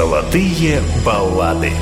Золотые баллады.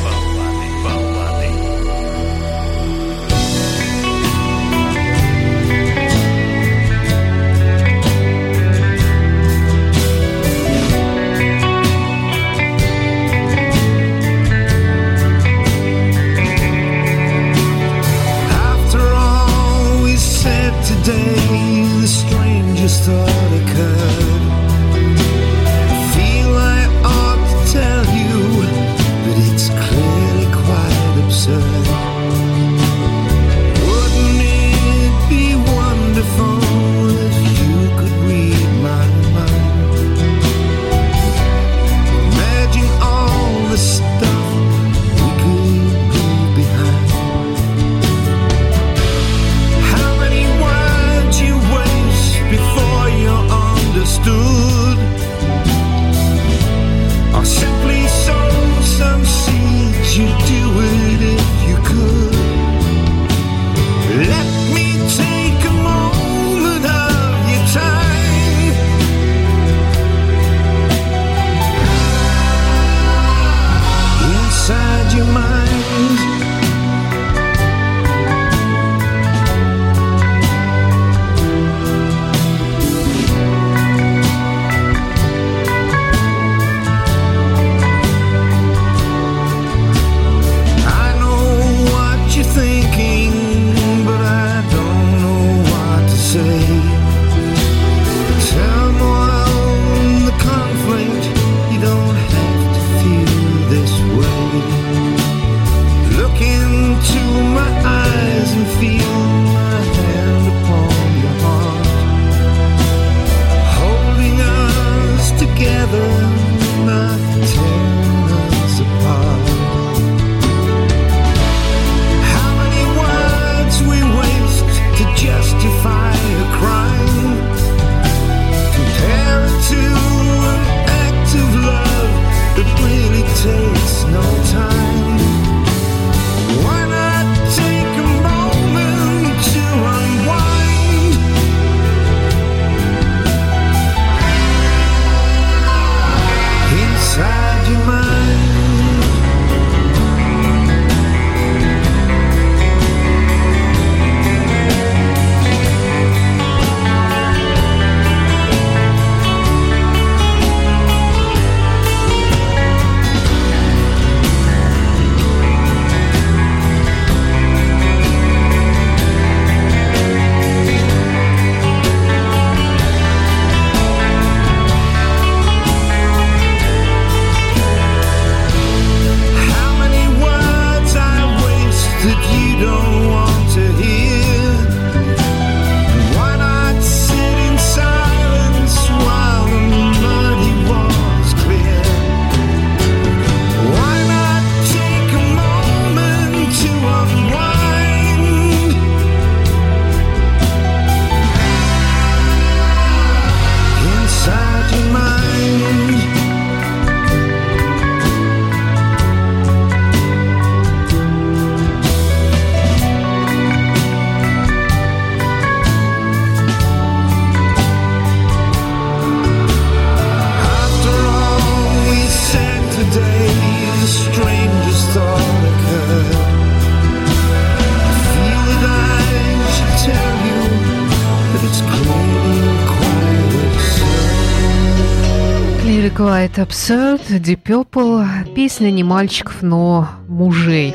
Absurd, Deep Purple, песня не мальчиков, но мужей.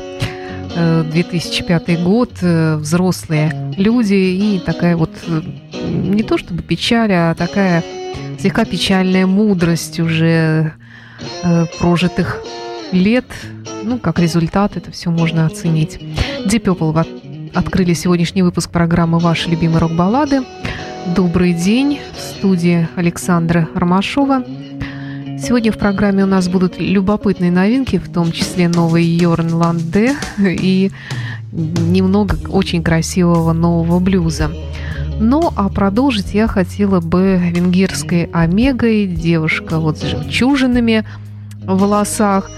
2005 э, год, э, взрослые люди и такая вот, э, не то чтобы печаль, а такая слегка печальная мудрость уже прожитых лет. Ну, как результат, это все можно оценить. Deep Purple открыли сегодняшний выпуск программы «Ваши любимые рок-баллады». Добрый день. В студии Александра Ромашова. Сегодня в программе у нас будут любопытные новинки, в том числе новый Йорн Ланде и немного очень красивого нового блюза. Ну, а продолжить я хотела бы венгерской омегой, девушка вот с жемчужинами в волосах.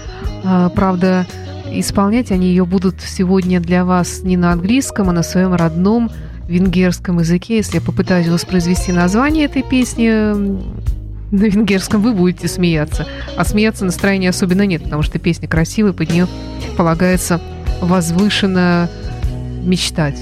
А, правда, исполнять они ее будут сегодня для вас не на английском, а на своем родном венгерском языке. Если я попытаюсь воспроизвести название этой песни, на венгерском, вы будете смеяться. А смеяться настроения особенно нет, потому что песня красивая, под нее полагается возвышенно мечтать.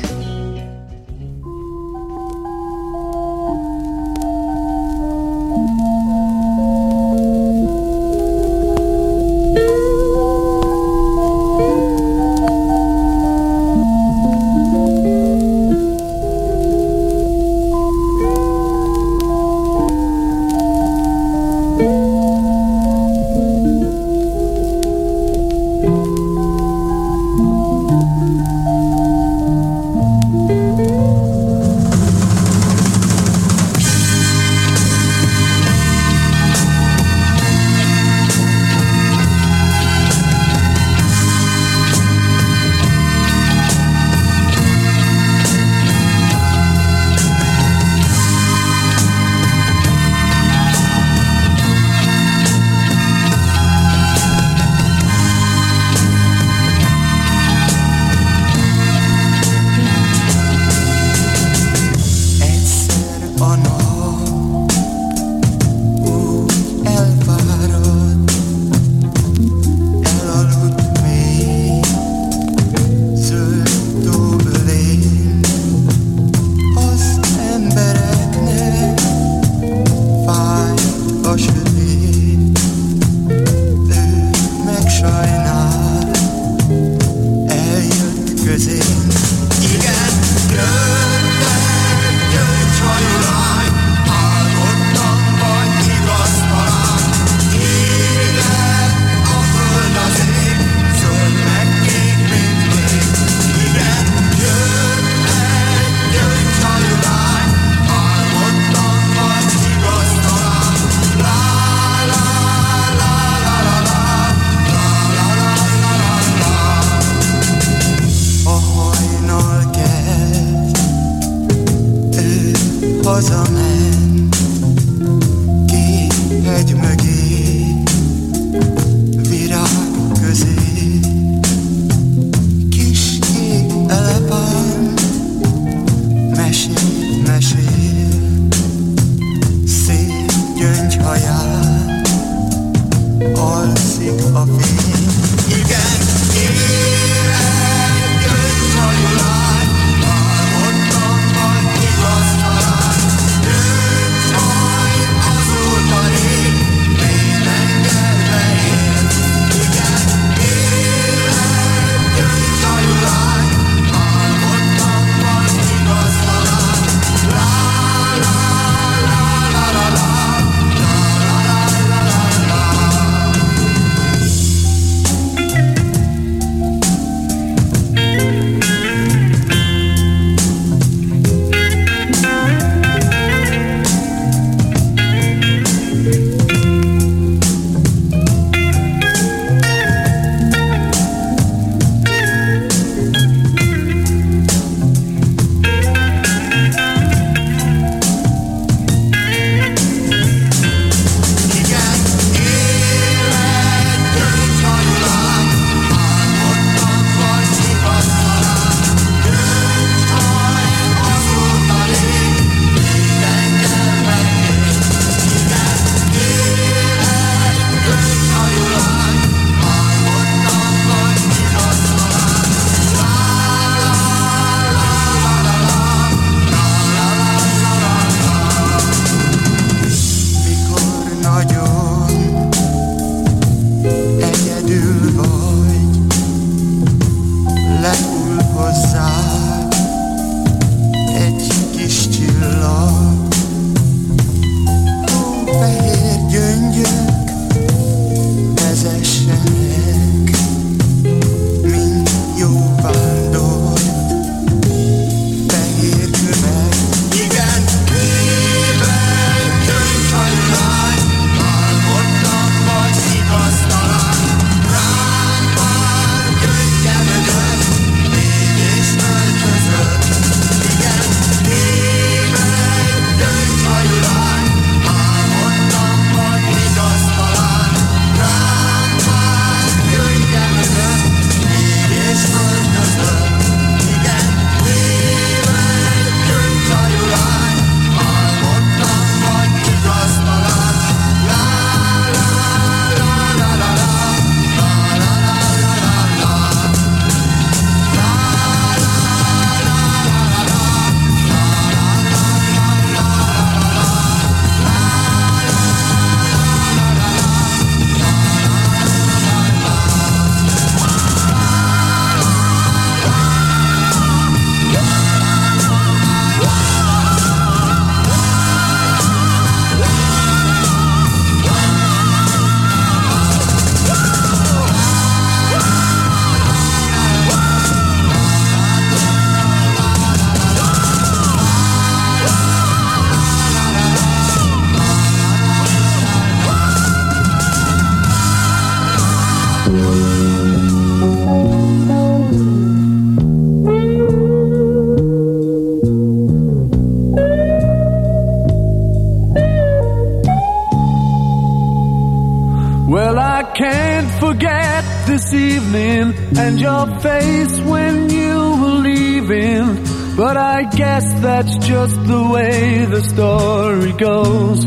that's just the way the story goes.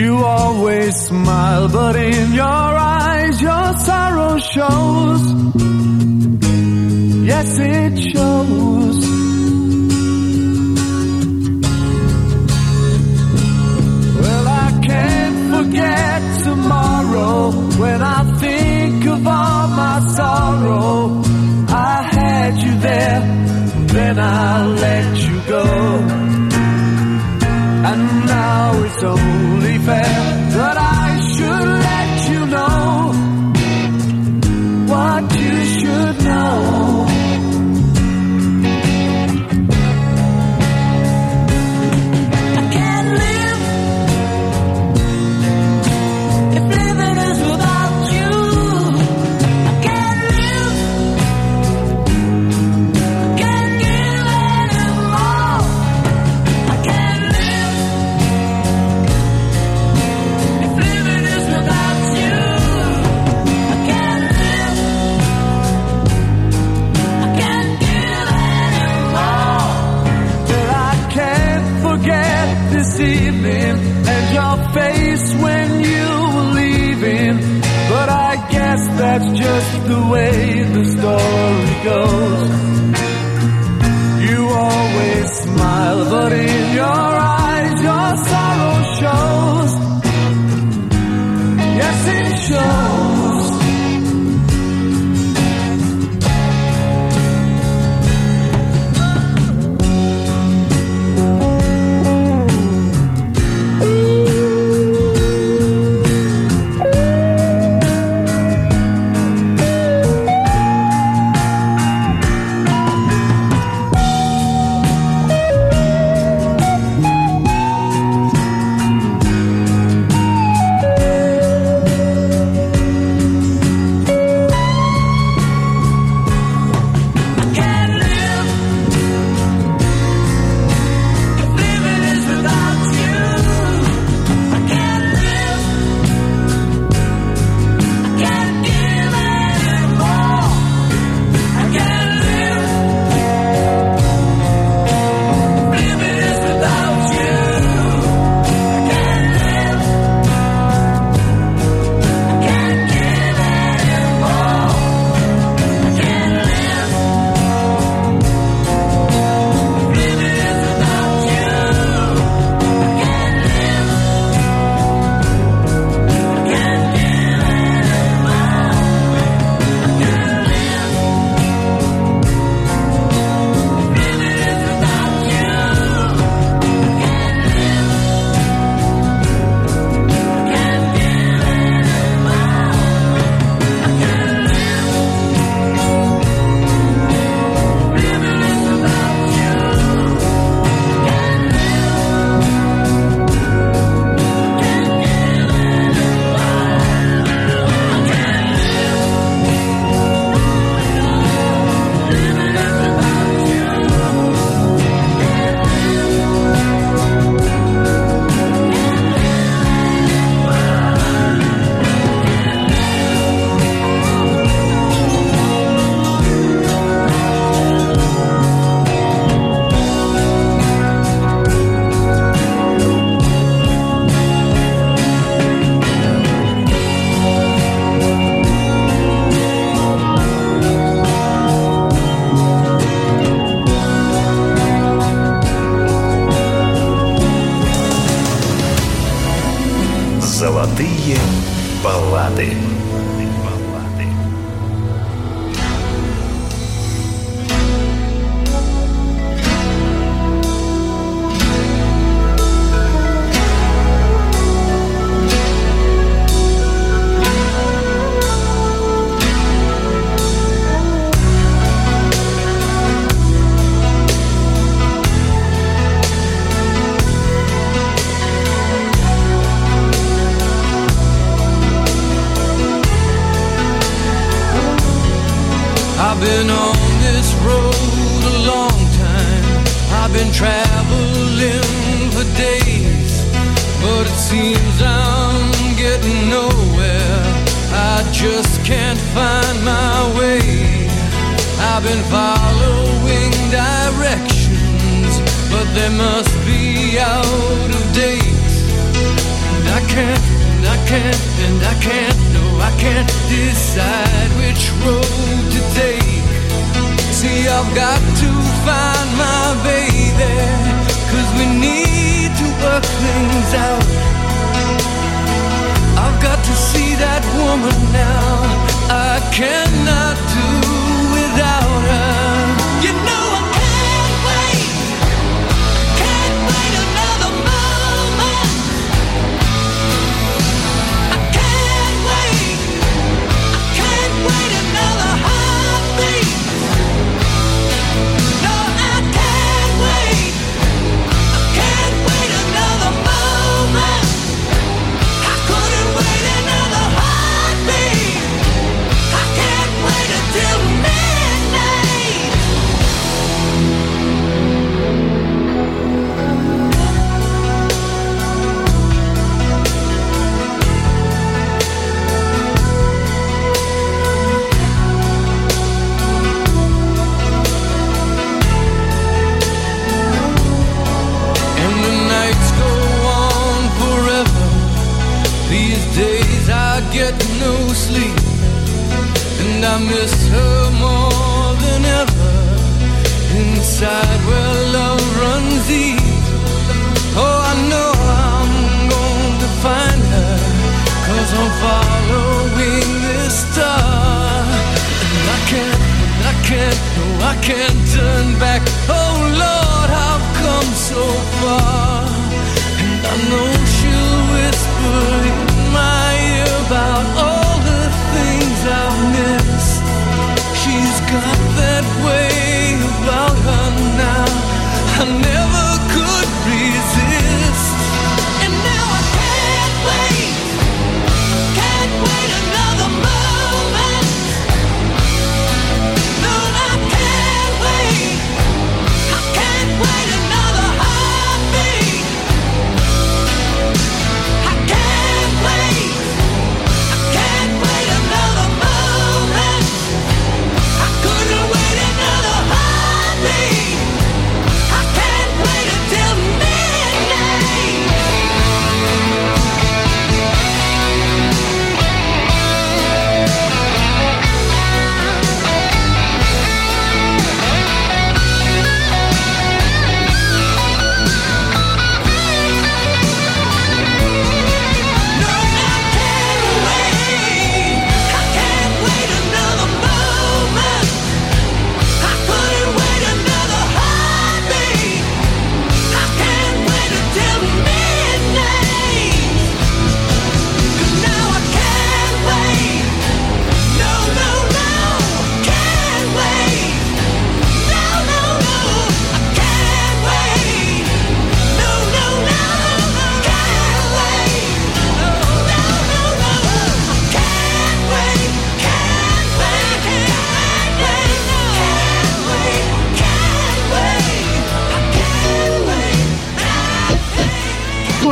You always smile, but in your eyes your sorrow shows. Yes, it shows. Well, I can't forget tomorrow when I think of all my sorrow. I had you there then I'll let you go. And now it's only fair that I the way the story goes. Can't, and I can't, no, I can't decide which road to take. See, I've got to find my baby, cause we need to work things out. I've got to see that woman now. I cannot do without her. Miss her more than ever. Inside where love runs deep. Oh, I know I'm going to find her, cause I'm following this star. And I can't, and I can't, no, I can't turn back. Oh Lord, I've come so far. I never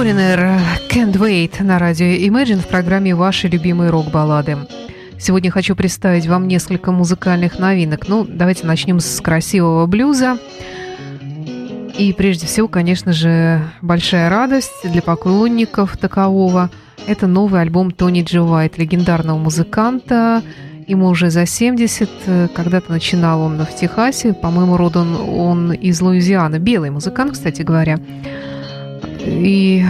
Foreigner Can't Wait на радио Imagine в программе «Ваши любимые рок-баллады». Сегодня хочу представить вам несколько музыкальных новинок. Ну, давайте начнем с красивого блюза. И прежде всего, конечно же, большая радость для поклонников такового. Это новый альбом Тони Джо Уайт, легендарного музыканта. Ему уже за 70. э, Когда-то начинал он в Техасе. По-моему, родом он из Луизианы. Белый музыкант, кстати говоря. И,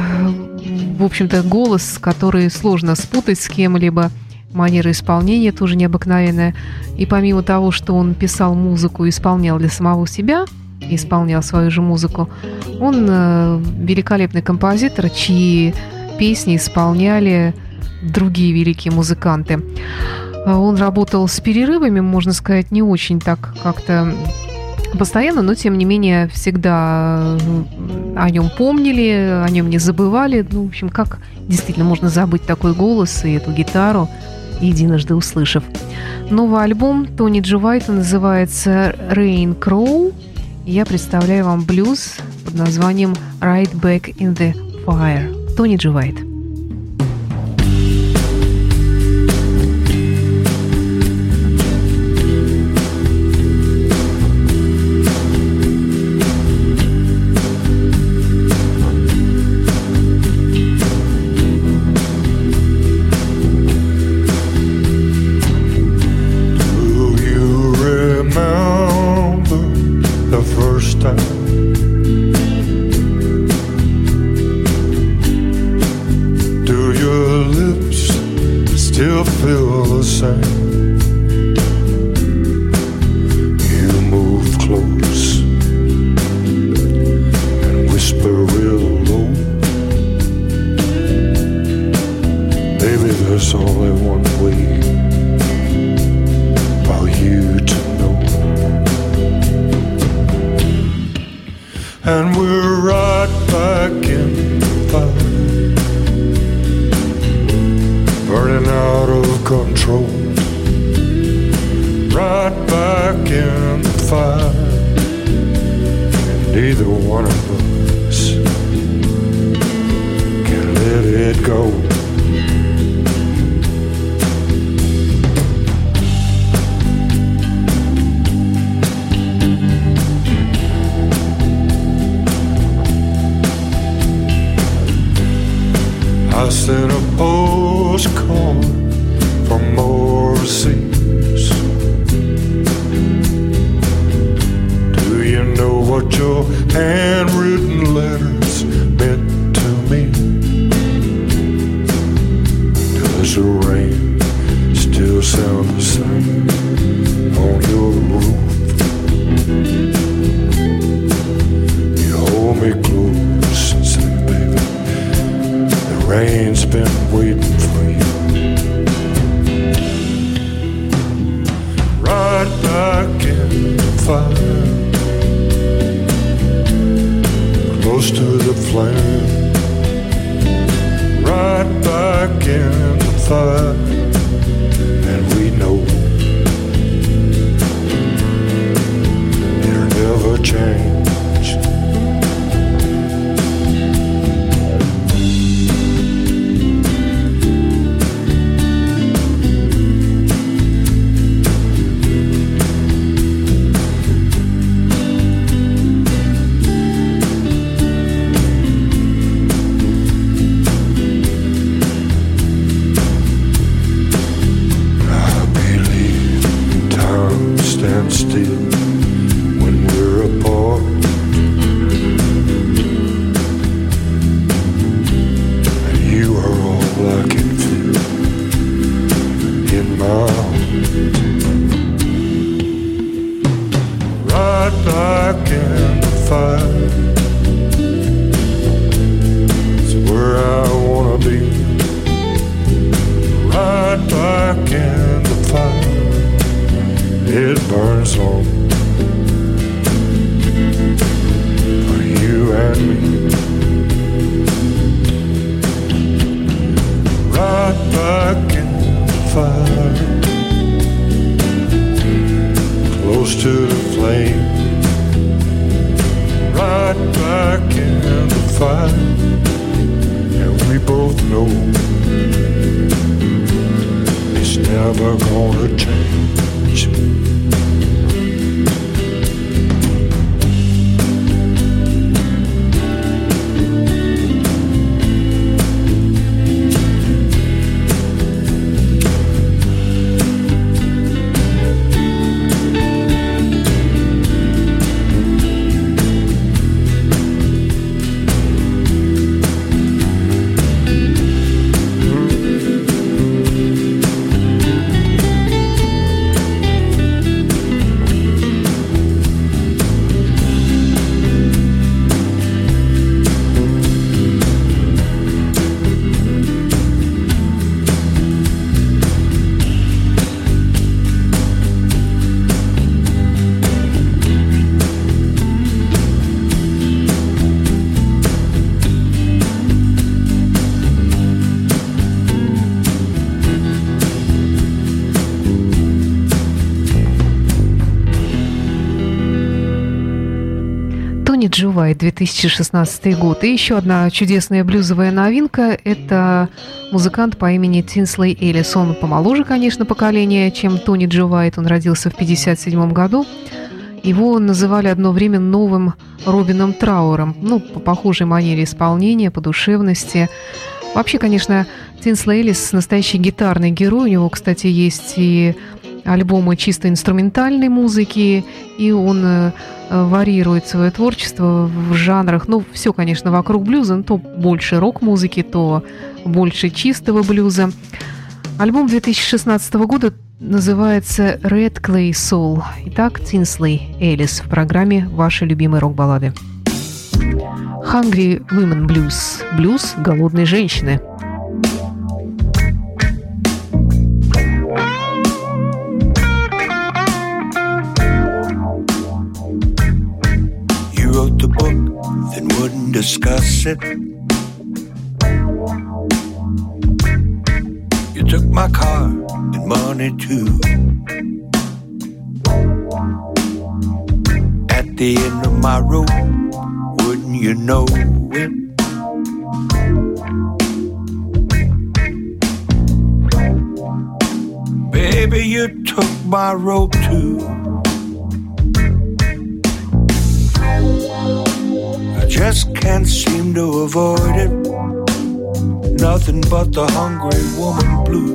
в общем-то, голос, который сложно спутать с кем-либо. Манера исполнения тоже необыкновенная. И помимо того, что он писал музыку и исполнял для самого себя, исполнял свою же музыку, он э, великолепный композитор, чьи песни исполняли другие великие музыканты. А Он работал с перерывами, можно сказать, не очень так как-то постоянно, но тем не менее всегда э, о нем помнили, о нем не забывали. Ну, в общем, как действительно можно забыть такой голос и эту гитару, единожды услышав. Новый альбом Тони Джувайта называется Rain Crow. Я представляю вам блюз под названием Right Back in the Fire. Тони Джувайт. tears of rain. Still sounds the 2016 год. И еще одна чудесная блюзовая новинка – это музыкант по имени Тинслей Элис. Он помоложе, конечно, поколения, чем Тони Джо Уайт. Он родился в 1957 году. Его называли одно время новым Робином Трауром. Ну, по похожей манере исполнения, по душевности. Вообще, конечно, Тинслей Элис – настоящий гитарный герой. У него, кстати, есть и альбомы чисто инструментальной музыки, и он э, варьирует свое творчество в жанрах. Ну, все, конечно, вокруг блюза, но то больше рок-музыки, то больше чистого блюза. Альбом 2016 года называется Red Clay Soul. Итак, Тинсли Элис в программе «Ваши любимые рок-баллады». Hungry Women Blues. Блюз голодной женщины – discuss it. You took my car and money too. At the end of my rope, wouldn't you know it? Baby, you took my rope too. Just can't seem to avoid it. Nothing but the hungry woman blue.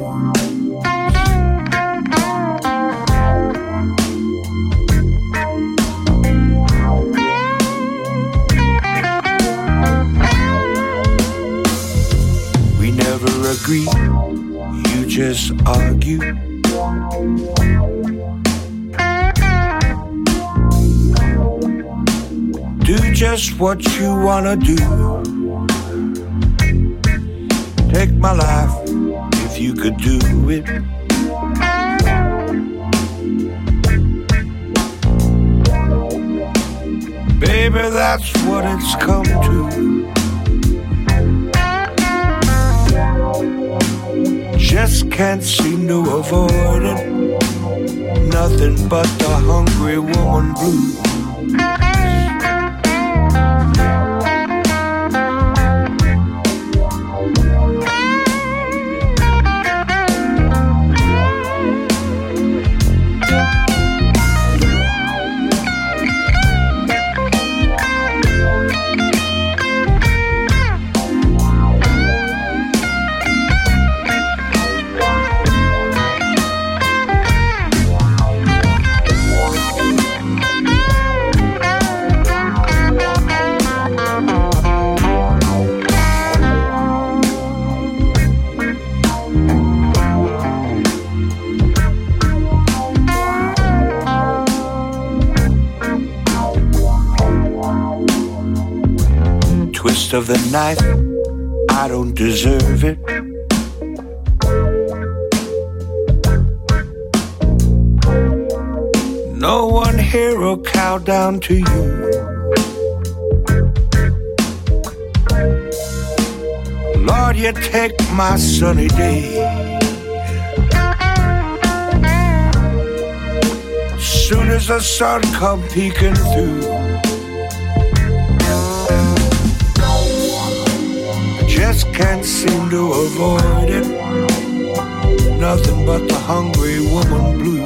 We never agree, you just argue. Just what you wanna do. Take my life if you could do it. Baby, that's what it's come to. Just can't seem to avoid it. Nothing but the hungry woman blues. Of the knife, I don't deserve it. No one here will cow down to you. Lord, you take my sunny day. Soon as the sun come peeking through. Just can't seem to avoid it. Nothing but the hungry woman blues.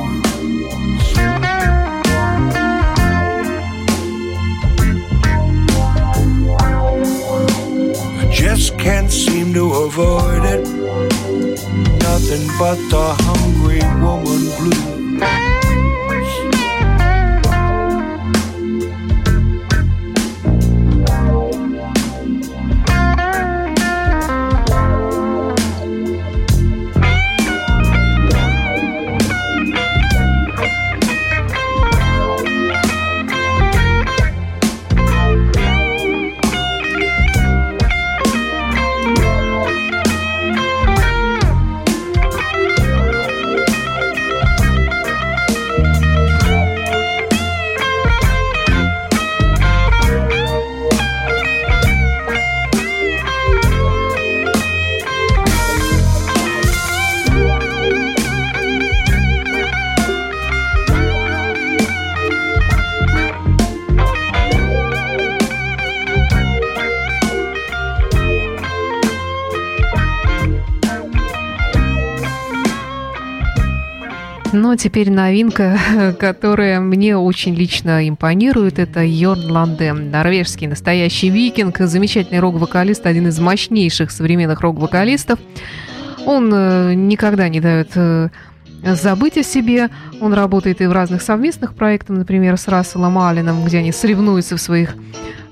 I just can't seem to avoid it. Nothing but the hungry woman blues. Ну, а теперь новинка, которая мне очень лично импонирует, это Йорн Ланде, норвежский настоящий викинг, замечательный рок-вокалист, один из мощнейших современных рок-вокалистов. Он э, никогда не дает э, забыть о себе. Он работает и в разных совместных проектах, например, с Расселом Алленом, где они соревнуются в своих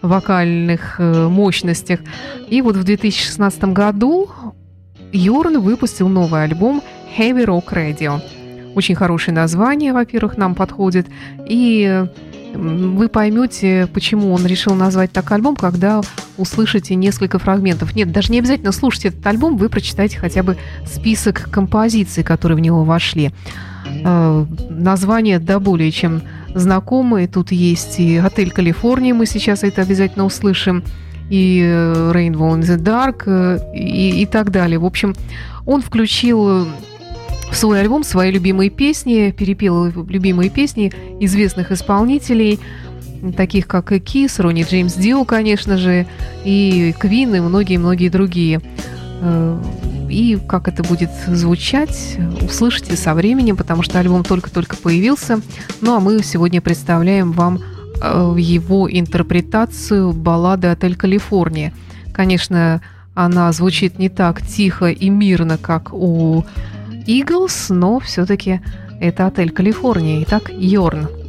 вокальных э, мощностях. И вот в 2016 году Йорн выпустил новый альбом Heavy Rock Radio. Очень хорошее название, во-первых, нам подходит. И вы поймете, почему он решил назвать так альбом, когда услышите несколько фрагментов. Нет, даже не обязательно слушать этот альбом, вы прочитайте хотя бы список композиций, которые в него вошли. Э, название да более чем знакомые. Тут есть и «Отель Калифорния», мы сейчас это обязательно услышим, и «Rainbow in the Dark», э, и, и так далее. В общем, он включил свой альбом свои любимые песни, перепел любимые песни известных исполнителей, таких как и Кис, Ронни Джеймс Дио, конечно же, и Квин, и многие-многие другие. Э, и как это будет звучать, услышите со временем, потому что альбом только-только появился. Ну а мы сегодня представляем вам э, его интерпретацию баллады «Отель Калифорния». Конечно, она звучит не так тихо и мирно, как у Eagles, но все-таки это отель Калифорния. Итак, Йорн.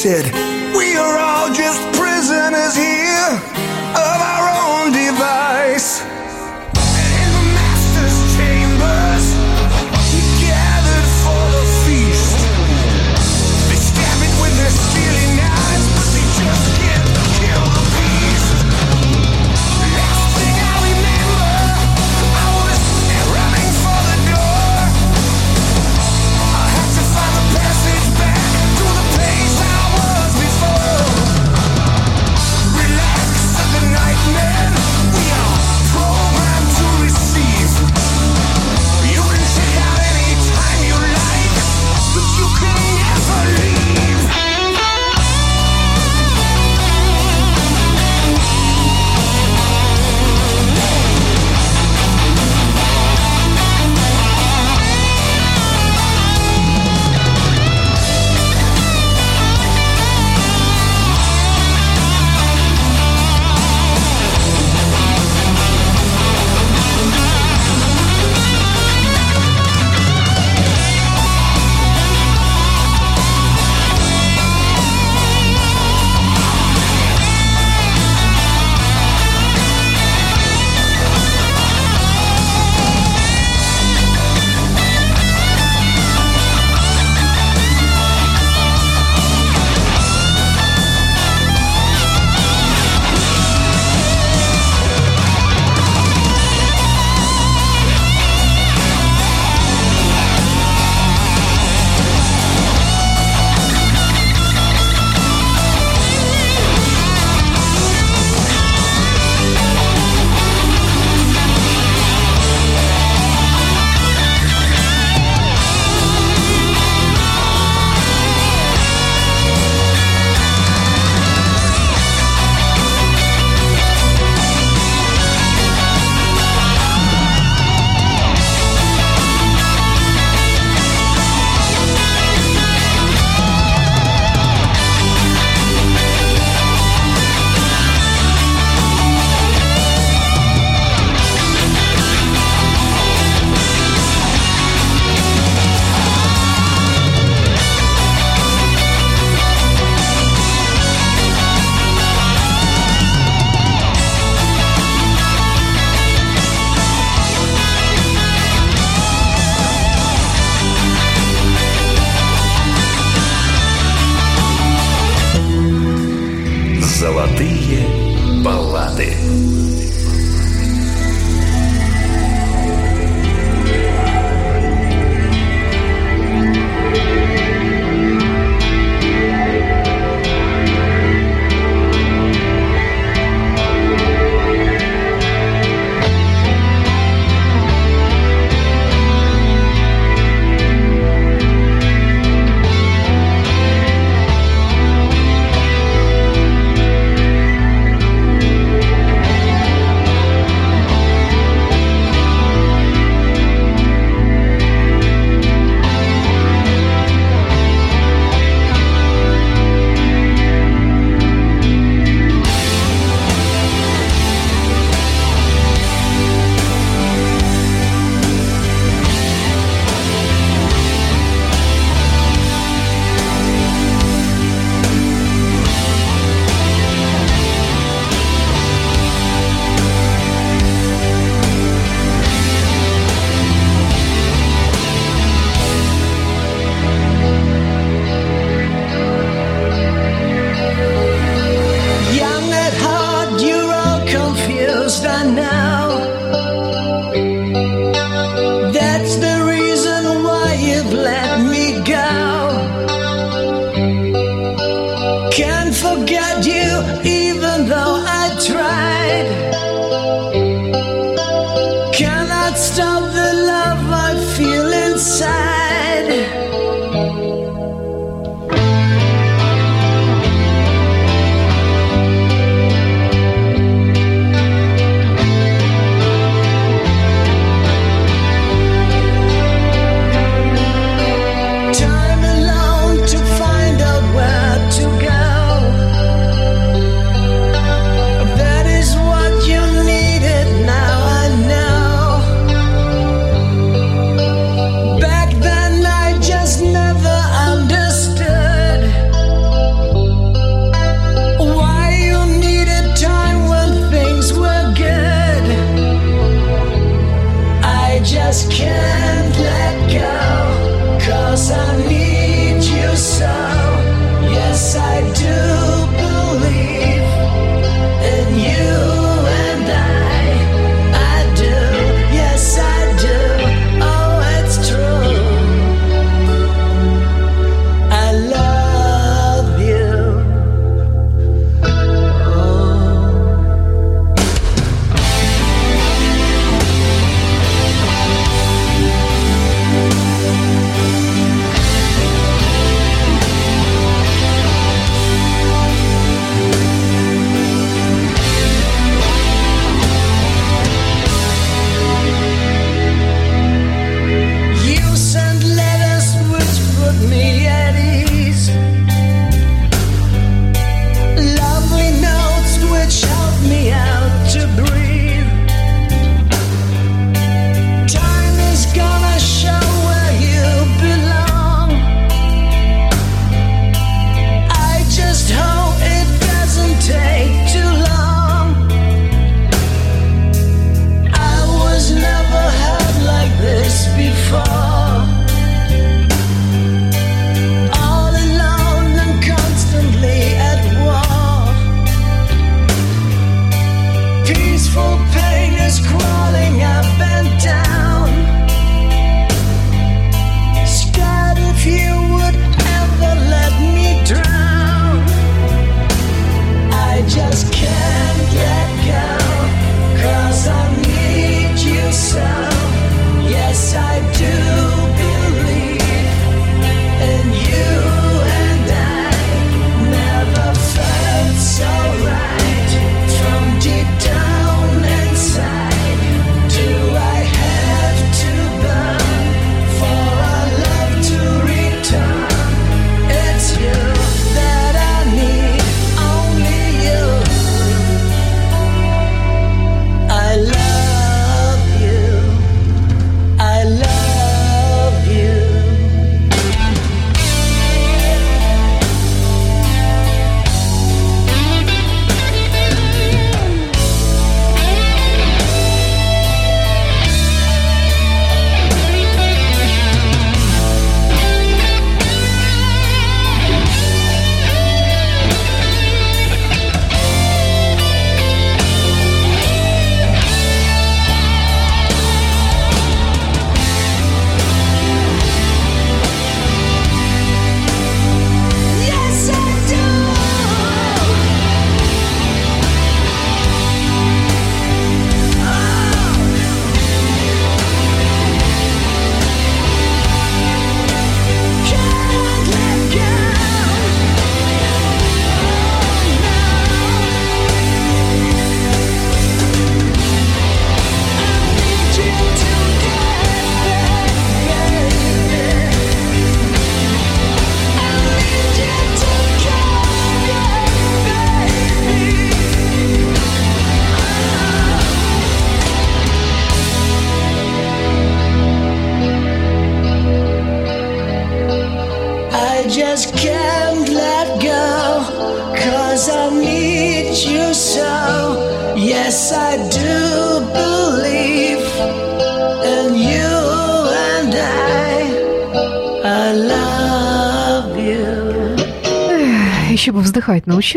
Said, Золотые баллады.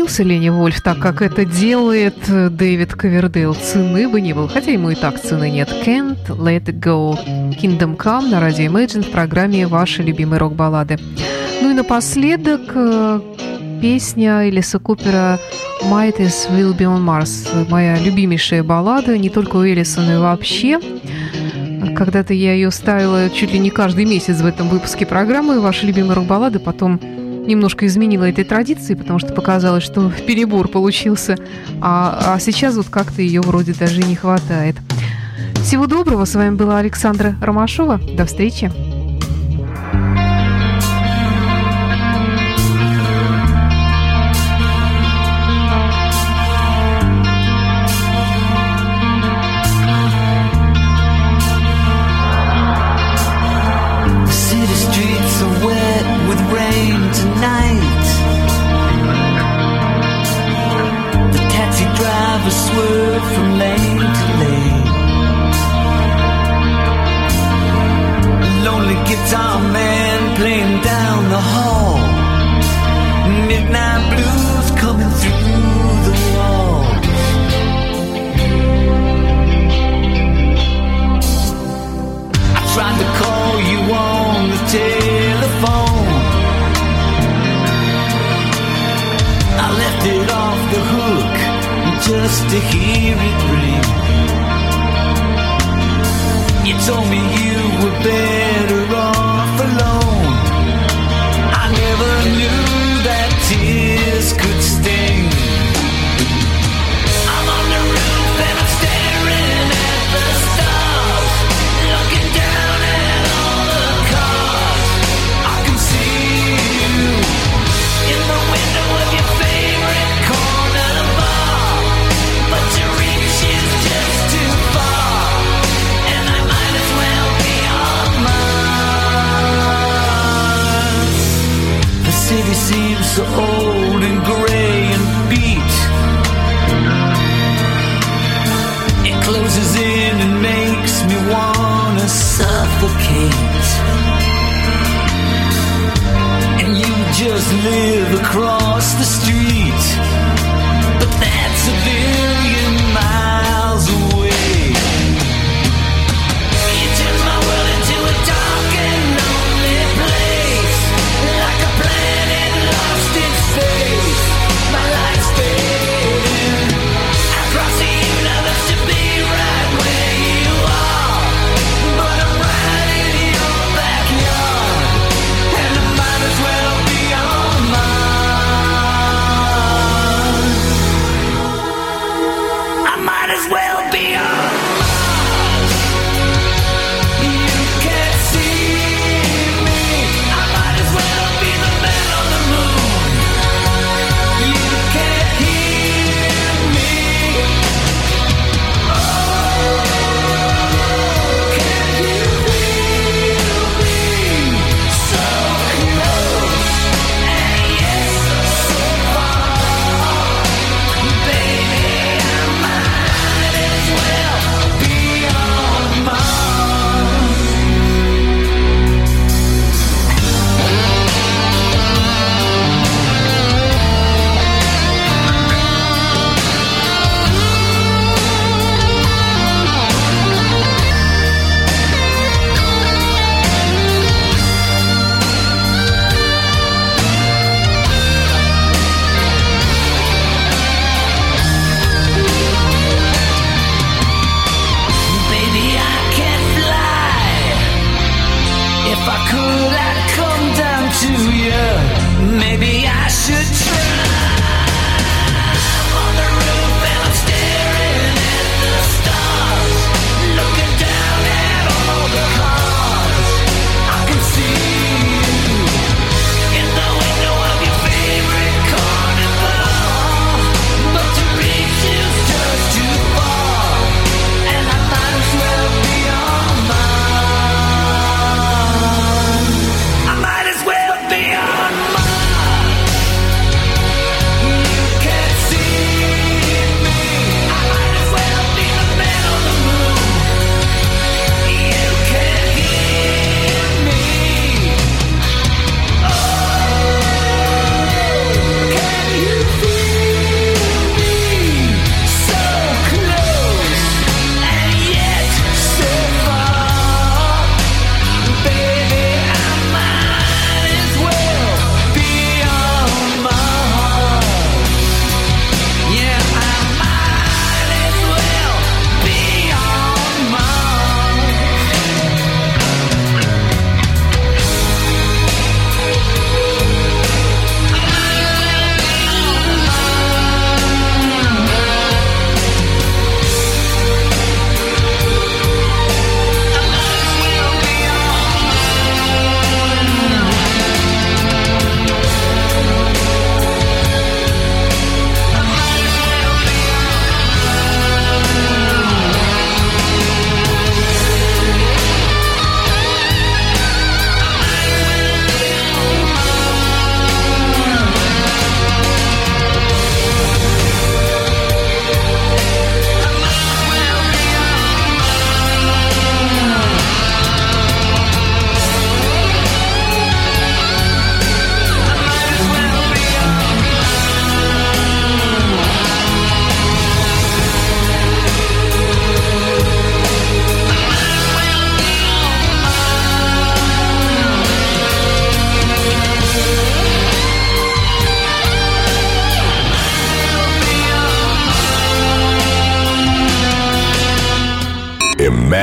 влюбился Лени Вольф так, как это делает э, Дэвид Ковердейл. Цены бы не было, хотя ему и так цены нет. Can't Let It Go. Kingdom Come на радио Imagine в программе «Ваши любимые рок-баллады». Ну и напоследок э, песня Элиса Купера «Might is Will Be on Mars». Моя любимейшая баллада, не только у Элиса, но и вообще. Когда-то я ее ставила чуть ли не каждый месяц в этом выпуске программы «Ваши любимые рок-баллады», потом немножко изменила этой традиции, потому что показалось, что перебор получился, а, а сейчас вот как-то ее вроде даже не хватает. Всего доброго, с вами была Александра Ромашова, до встречи!